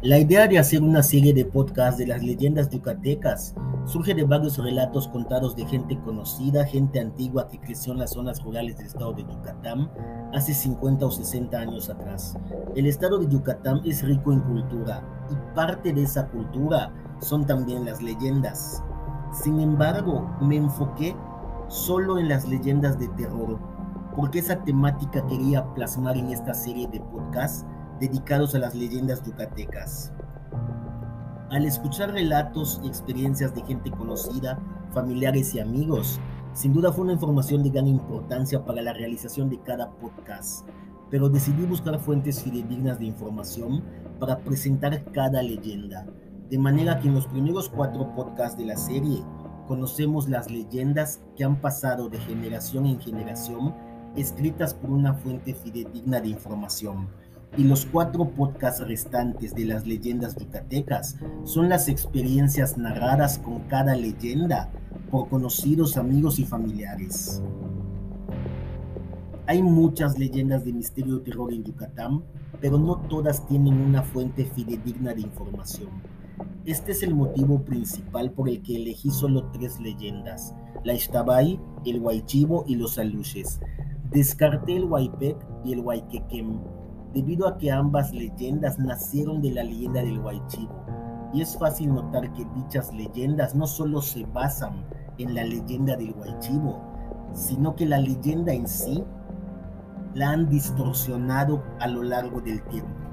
La idea de hacer una serie de podcasts de las leyendas yucatecas surge de varios relatos contados de gente conocida, gente antigua que creció en las zonas rurales del estado de Yucatán hace 50 o 60 años atrás. El estado de Yucatán es rico en cultura y parte de esa cultura son también las leyendas. Sin embargo, me enfoqué solo en las leyendas de terror, porque esa temática quería plasmar en esta serie de podcasts dedicados a las leyendas yucatecas. Al escuchar relatos y experiencias de gente conocida, familiares y amigos, sin duda fue una información de gran importancia para la realización de cada podcast, pero decidí buscar fuentes fidedignas de información para presentar cada leyenda, de manera que en los primeros cuatro podcasts de la serie conocemos las leyendas que han pasado de generación en generación escritas por una fuente fidedigna de información y los cuatro podcasts restantes de las leyendas yucatecas son las experiencias narradas con cada leyenda por conocidos amigos y familiares. Hay muchas leyendas de misterio y terror en Yucatán, pero no todas tienen una fuente fidedigna de información. Este es el motivo principal por el que elegí solo tres leyendas, la Ixtabay, el Huaychivo y los Aluches. Descarté el Huaypec y el Huayquequem debido a que ambas leyendas nacieron de la leyenda del Huaychivo. Y es fácil notar que dichas leyendas no solo se basan en la leyenda del Huaychivo, sino que la leyenda en sí la han distorsionado a lo largo del tiempo.